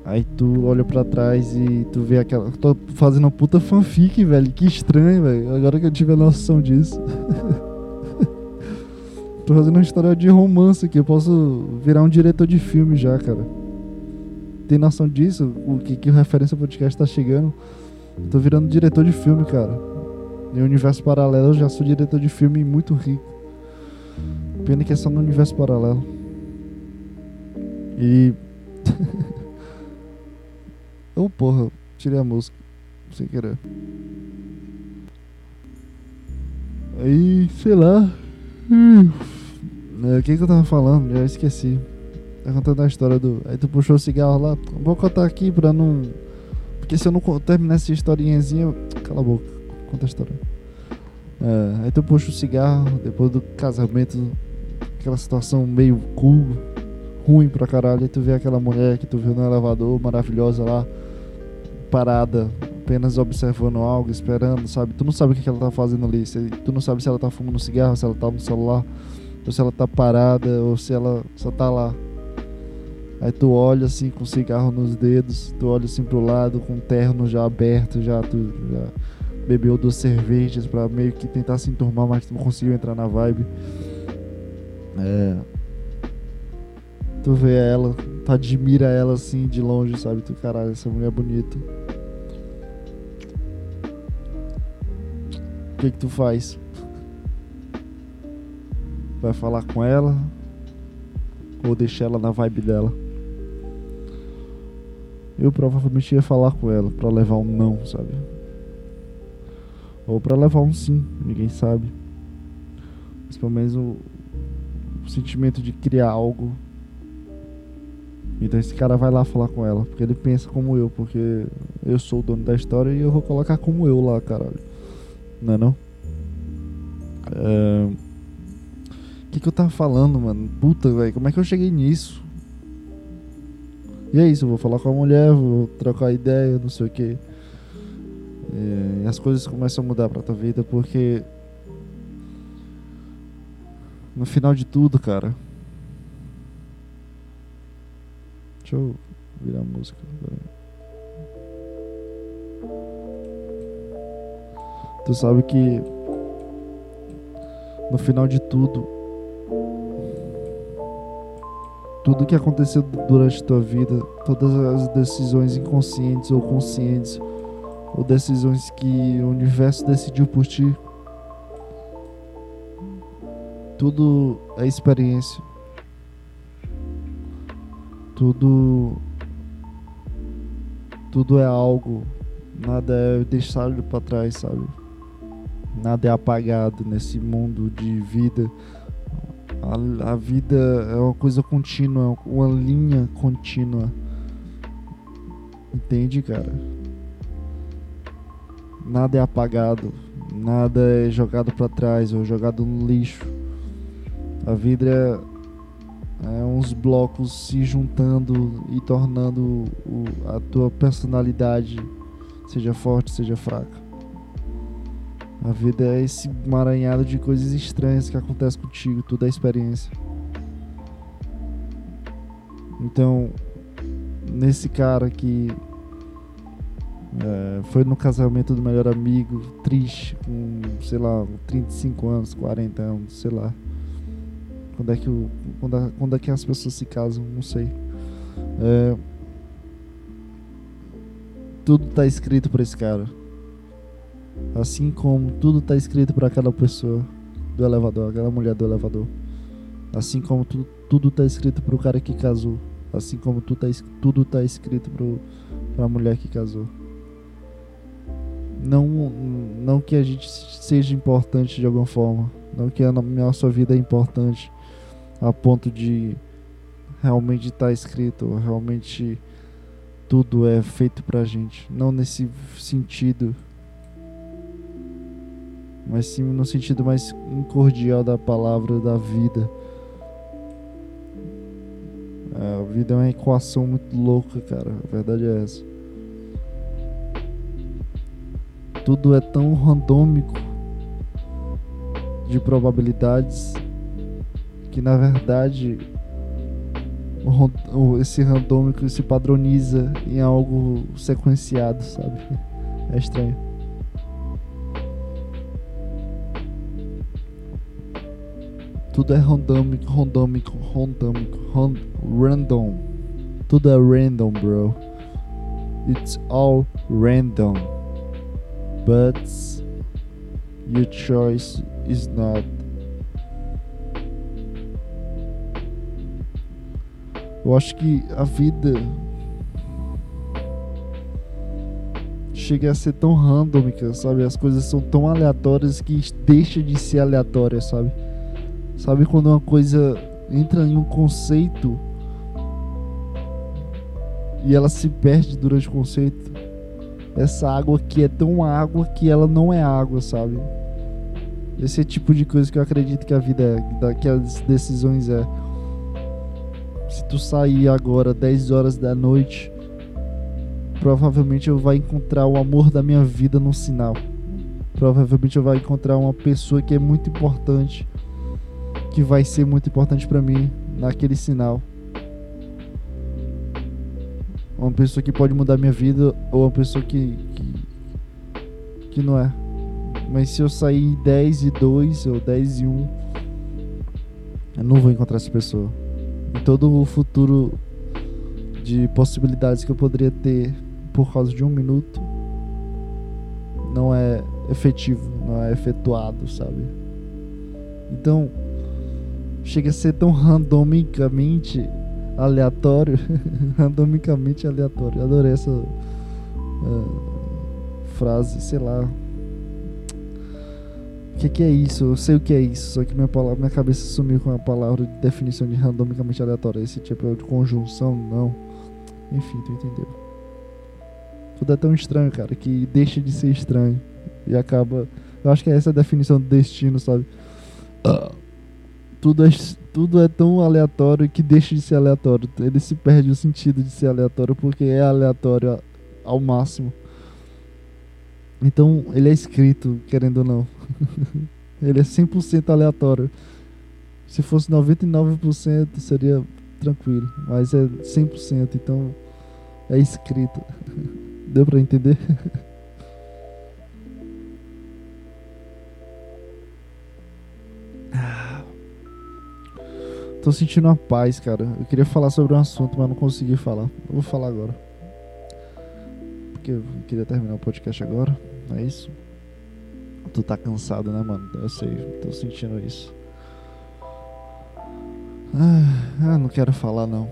Aí tu olha pra trás e tu vê aquela. Tô fazendo uma puta fanfic, velho. Que estranho, velho. Agora que eu tive a noção disso. Tô fazendo uma história de romance aqui. Eu posso virar um diretor de filme já, cara. Tem noção disso? O que, que referência podcast tá chegando? Tô virando diretor de filme, cara. Em universo paralelo eu já sou diretor de filme muito rico. Pena que é só no universo paralelo. E. Oh, porra, tirei a música. Sem querer. Aí, sei lá. É, o que, que eu tava falando? Já esqueci. Tá contando a história do. Aí tu puxou o cigarro lá. Vou contar aqui pra não. Porque se eu não terminar essa historinhazinha. Cala a boca. Conta a história. É, aí tu puxa o cigarro depois do casamento. Aquela situação meio cool. Ruim pra caralho. Aí tu vê aquela mulher que tu viu no elevador maravilhosa lá parada, apenas observando algo, esperando, sabe? Tu não sabe o que ela tá fazendo ali. Tu não sabe se ela tá fumando cigarro, se ela tá no celular, ou se ela tá parada, ou se ela só tá lá. Aí tu olha assim com cigarro nos dedos, tu olha assim pro lado com o terno já aberto, já tu já bebeu duas cervejas para meio que tentar se enturmar, mas tu não conseguiu entrar na vibe. É. Tu vê ela, tu admira ela assim de longe, sabe? Tu, caralho, essa mulher é bonita. O que que tu faz? Vai falar com ela? Ou deixar ela na vibe dela? Eu provavelmente ia falar com ela para levar um não, sabe? Ou para levar um sim, ninguém sabe. Mas pelo menos o, o sentimento de criar algo Então esse cara vai lá falar com ela, porque ele pensa como eu, porque eu sou o dono da história e eu vou colocar como eu lá, caralho. Não é não? É... O que, que eu tava falando, mano? Puta, velho, como é que eu cheguei nisso? E é isso, vou falar com a mulher, vou trocar ideia, não sei o que. É, e as coisas começam a mudar pra tua vida, porque no final de tudo, cara, Deixa eu virar a música. Tu sabe que no final de tudo, tudo que aconteceu durante tua vida, todas as decisões inconscientes ou conscientes, ou decisões que o universo decidiu por ti, tudo é experiência tudo tudo é algo, nada é deixado para trás, sabe? Nada é apagado nesse mundo de vida. A, a vida é uma coisa contínua, uma linha contínua. Entende, cara? Nada é apagado, nada é jogado para trás ou jogado no lixo. A vida é é, uns blocos se juntando e tornando o, a tua personalidade, seja forte, seja fraca. A vida é esse emaranhado de coisas estranhas que acontecem contigo, tudo é experiência. Então, nesse cara que é, foi no casamento do melhor amigo, triste, com, sei lá, 35 anos, 40 anos, sei lá. Quando é que, quando, quando é que as pessoas se casam? Não sei. É, tudo está escrito para esse cara. Assim como tudo está escrito para aquela pessoa do elevador, aquela mulher do elevador. Assim como tu, tudo está escrito para o cara que casou. Assim como tu tá, tudo está escrito para a mulher que casou. Não, não que a gente seja importante de alguma forma. Não que a nossa vida é importante a ponto de realmente estar tá escrito, realmente tudo é feito pra gente. Não nesse sentido, mas sim no sentido mais cordial da palavra da vida. É, a vida é uma equação muito louca, cara. A verdade é essa. Tudo é tão randômico de probabilidades que na verdade esse randômico se padroniza em algo sequenciado, sabe? É estranho. Tudo é randômico, randômico, randômico, random. Tudo é random, bro. It's all random. But your choice is not Eu acho que a vida chega a ser tão randômica, sabe? As coisas são tão aleatórias que deixa de ser aleatória, sabe? Sabe quando uma coisa entra em um conceito e ela se perde durante o conceito? Essa água aqui é tão água que ela não é água, sabe? Esse é tipo de coisa que eu acredito que a vida é, que as decisões é. Se tu sair agora 10 horas da noite, provavelmente eu vou encontrar o amor da minha vida no sinal. Provavelmente eu vou encontrar uma pessoa que é muito importante, que vai ser muito importante para mim naquele sinal. Uma pessoa que pode mudar minha vida ou uma pessoa que, que, que não é. Mas se eu sair 10 e 2 ou 10 e 1, eu não vou encontrar essa pessoa e todo o futuro de possibilidades que eu poderia ter por causa de um minuto não é efetivo, não é efetuado, sabe? Então, chega a ser tão randomicamente aleatório, randomicamente aleatório. adorei essa uh, frase, sei lá. O que, que é isso? Eu sei o que é isso, só que minha, palavra, minha cabeça sumiu com a palavra de definição de randomicamente aleatória. Esse tipo de conjunção, não. Enfim, tu entendeu. Tudo é tão estranho, cara, que deixa de ser estranho. E acaba. Eu acho que é essa a definição do destino, sabe? Tudo é, tudo é tão aleatório que deixa de ser aleatório. Ele se perde o sentido de ser aleatório porque é aleatório ao máximo. Então, ele é escrito, querendo ou não. ele é 100% aleatório. Se fosse 99% seria tranquilo, mas é 100%, então é escrito. Deu para entender? Tô sentindo uma paz, cara. Eu queria falar sobre um assunto, mas não consegui falar. Eu vou falar agora. Porque eu queria terminar o podcast agora. É isso? Tu tá cansado, né, mano? Eu sei, tô sentindo isso. Ah, não quero falar, não.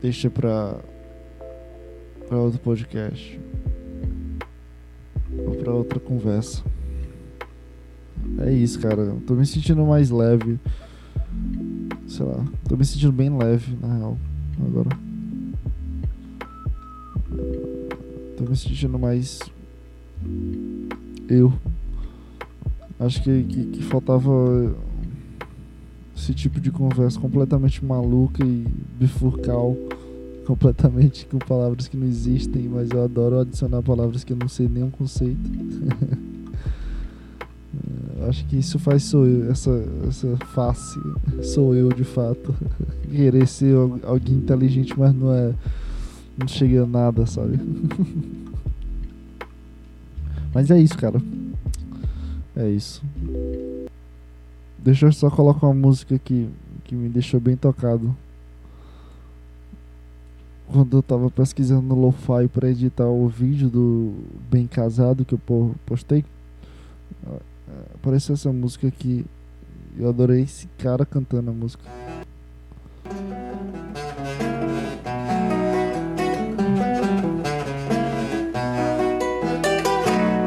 Deixa pra. pra outro podcast. Ou pra outra conversa. É isso, cara. Tô me sentindo mais leve sei lá, tô me sentindo bem leve, na real, agora. Tô me sentindo mais eu. Acho que, que, que faltava esse tipo de conversa completamente maluca e bifurcal, completamente com palavras que não existem, mas eu adoro adicionar palavras que eu não sei nenhum conceito. Acho que isso faz sou eu, essa, essa face sou eu de fato. Querer ser alguém inteligente, mas não é. Não chega a nada, sabe? mas é isso, cara. É isso. Deixa eu só colocar uma música que, que me deixou bem tocado. Quando eu tava pesquisando no Lo-Fi pra editar o vídeo do Bem Casado que eu postei apareceu essa música aqui. Eu adorei esse cara cantando a música.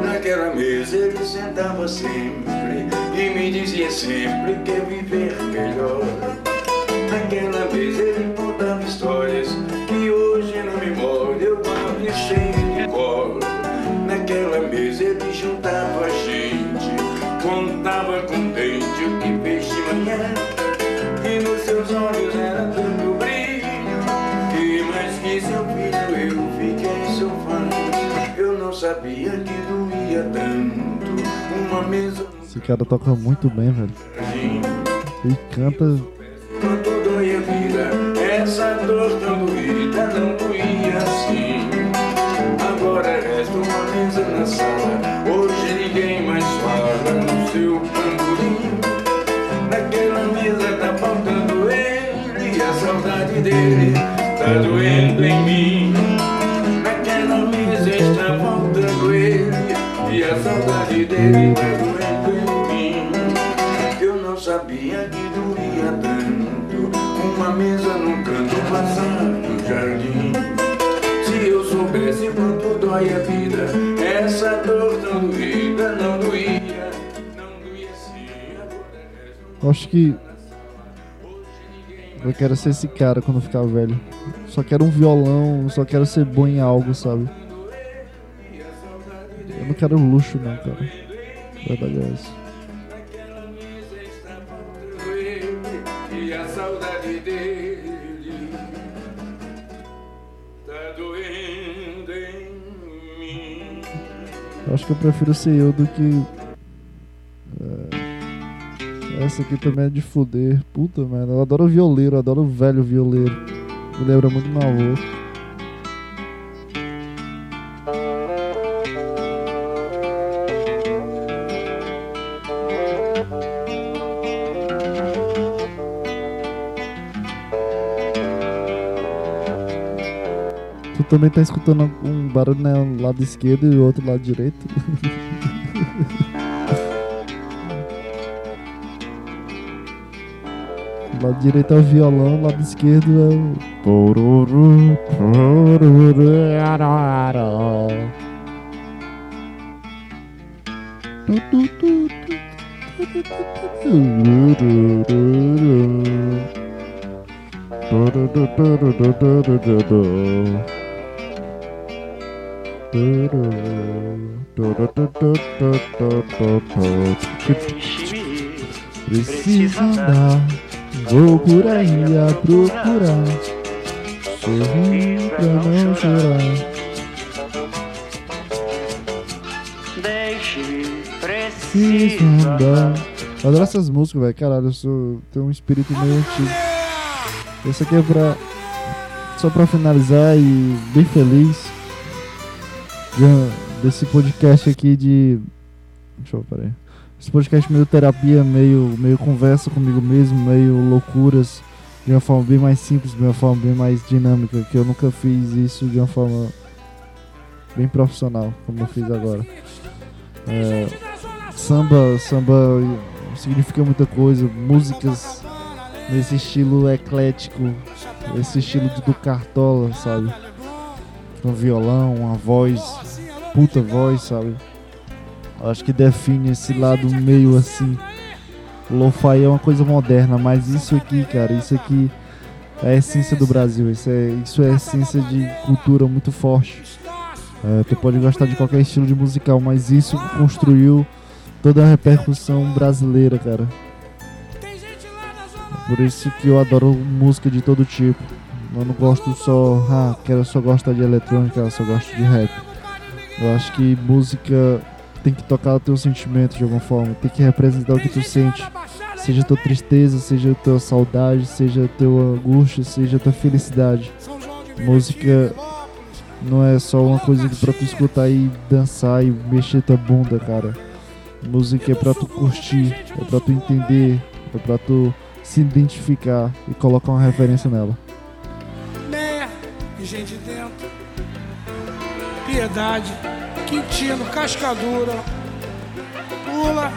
Naquela mesa ele sentava sempre e me dizia sempre que viver melhor. Naquela mesa ele cara toca muito bem, velho. Ele canta. Vida Essa dor assim. Agora resta uma mesa na sala. Hoje ninguém mais fala no seu Naquela mesa tá faltando ele E a saudade dele tá doendo em mim. Naquela mesa está faltando ele E a saudade dele tá passar no jardim Se eu soubesse quanto dói a vida Essa dor tão doída não doía Não doía agora Acho que eu quero ser esse cara quando ficar velho. Só quero um violão, só quero ser bom em algo, sabe? Eu não quero luxo não, cara. Verdade é essa. Acho que eu prefiro ser eu do que. é, Essa aqui também é de fuder. Puta merda. Eu adoro violeiro, eu adoro o velho violeiro. Me lembra muito meu avô. Também tá escutando um barulho no lado esquerdo e o outro lado direito? O lado direito é o violão, o lado esquerdo é o. Poruru, poruru, arara. Tu, tu, Precisa andar, vou por aí a procurar. Sorrir pra não chorar. Deixe, Preciso precisa andar. Eu adoro essas músicas, velho. Caralho, eu sou, tenho um espírito meio antigo. Esse aqui é pra. Só pra finalizar e bem feliz desse podcast aqui de. Deixa eu peraí. Esse podcast meio terapia, meio, meio conversa comigo mesmo, meio loucuras, de uma forma bem mais simples, de uma forma bem mais dinâmica, que eu nunca fiz isso de uma forma bem profissional, como eu fiz agora. É, samba, samba significa muita coisa, músicas nesse estilo eclético, esse estilo do Cartola, sabe? Com violão, uma voz, puta voz, sabe? Acho que define esse lado meio assim. Lo-fi é uma coisa moderna, mas isso aqui, cara, isso aqui é a essência do Brasil. Isso é, isso é a essência de cultura muito forte. É, tu pode gostar de qualquer estilo de musical, mas isso construiu toda a repercussão brasileira, cara. Por isso que eu adoro música de todo tipo. Eu não gosto só, ah, quero só gostar de eletrônica, eu só gosto de rap. Eu acho que música tem que tocar o teu sentimento de alguma forma, tem que representar o que tu sente. Seja tua tristeza, seja tua saudade, seja tua angústia, seja tua felicidade. Música não é só uma coisa pra tu escutar e dançar e mexer tua bunda, cara. Música é pra tu curtir, é pra tu entender, é pra tu se identificar e colocar uma referência nela. Gente dentro. Piedade, Quintino, Cascadura, Pula,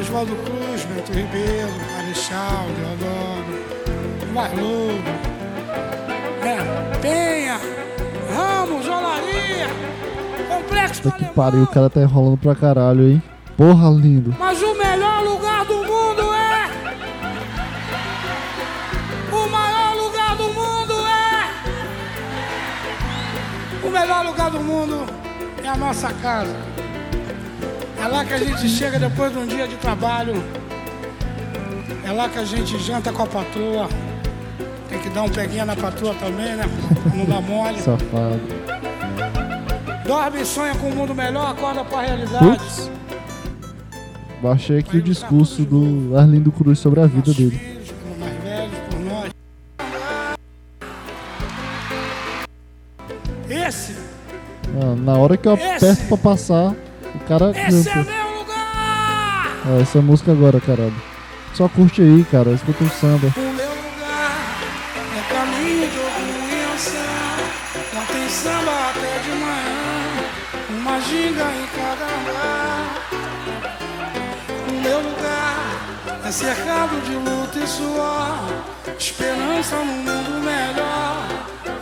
Oswaldo Cruz, Bento Ribeiro, Marechal, Deodoro, Barludo, é, Penha, Ramos, Olaria, Complexo Puta que pariu, o cara tá enrolando pra caralho, hein? Porra, lindo. Mas o melhor lugar do O melhor lugar do mundo é a nossa casa. É lá que a gente chega depois de um dia de trabalho. É lá que a gente janta com a patroa. Tem que dar um peguinha na patroa também, né? Não dá mole. Safado. Dorme e sonha com um mundo melhor, acorda pra realidade. Putz. Baixei aqui o discurso do Arlindo Cruz sobre a vida dele. Na hora que eu aperto pra passar, o cara esse é meu lugar! Ah, essa música agora, caralho. Só curte aí, cara. Escuta o samba. O meu lugar é caminho de. Não tem samba até de manhã. Uma ginga em cada. O meu lugar é cercado de luta e suor. Esperança num mundo melhor.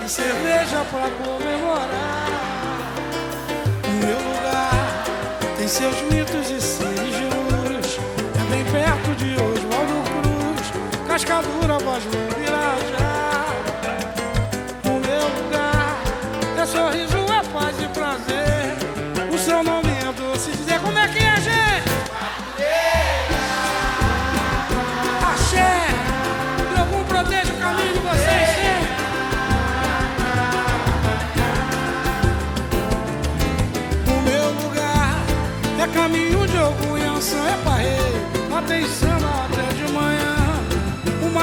E cerveja pra comemorar. Seus mitos e luz. É bem perto de Oswaldo Cruz, Cascadura, Voz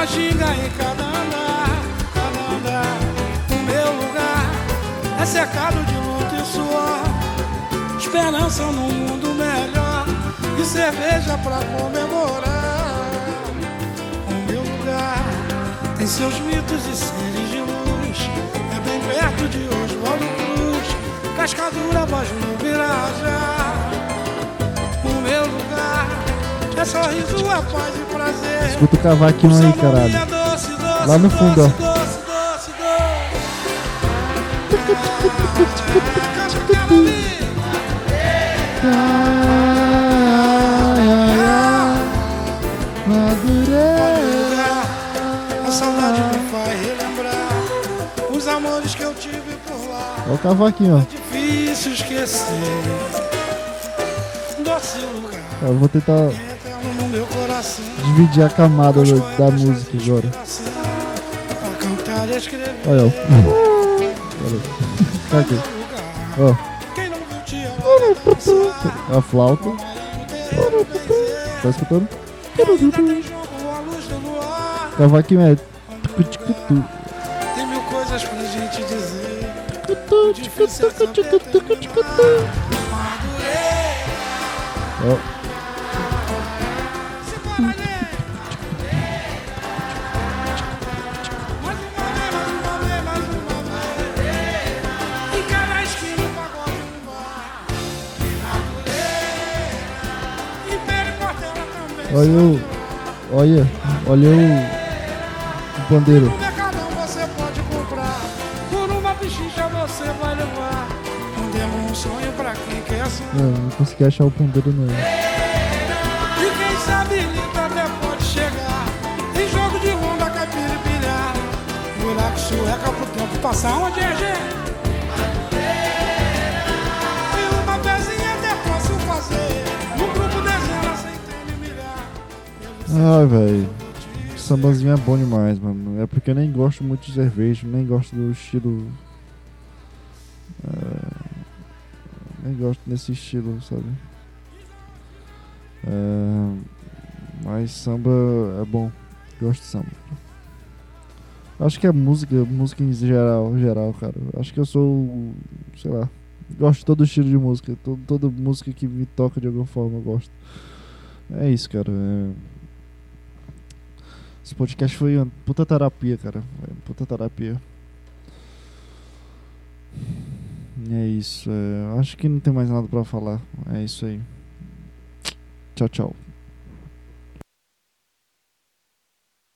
uma ginga em cada andar, cada andar. O meu lugar é cercado de luta e suor, esperança num mundo melhor e cerveja pra comemorar. O meu lugar tem seus mitos e seres de luz, é bem perto de Oswaldo Cruz, Cascadura, voz no É sorriso, a paz e prazer. Escuta o cavaquinho aí, caralho. Lá no fundo, ó. A saudade me faz relembrar os amores que eu tive por lá. Olha o cavaquinho, ó. É difícil esquecer. Doce lugar. Eu vou tentar dividir a camada do- da música agora. Olha, ó. Olha. Tá aqui. Ó, a flauta. Tá escutando? Cavaquinho é. tucu, tu. Tem mil coisas pra gente dizer. Ó, olha o. Olha, olha o. O pandeiro. No mercadão você pode comprar. Por uma pichincha você vai levar. Mandemos um sonho pra quem quer sonhar. Não, não consegui achar o pandeiro não. Ai, velho. Sambazinho é bom demais, mano. É porque eu nem gosto muito de cerveja, nem gosto do estilo. é, nem gosto desse estilo, sabe? É, mas samba é bom. Gosto de samba. Acho que é música, música em geral, geral, cara. Acho que eu sou, sei lá, gosto de todo estilo de música, todo, toda música que me toca de alguma forma eu gosto. É isso, cara. é- Esse podcast foi uma puta terapia, cara. Foi uma puta terapia. É isso. é, Acho que não tem mais nada pra falar. É isso aí. Tchau, tchau.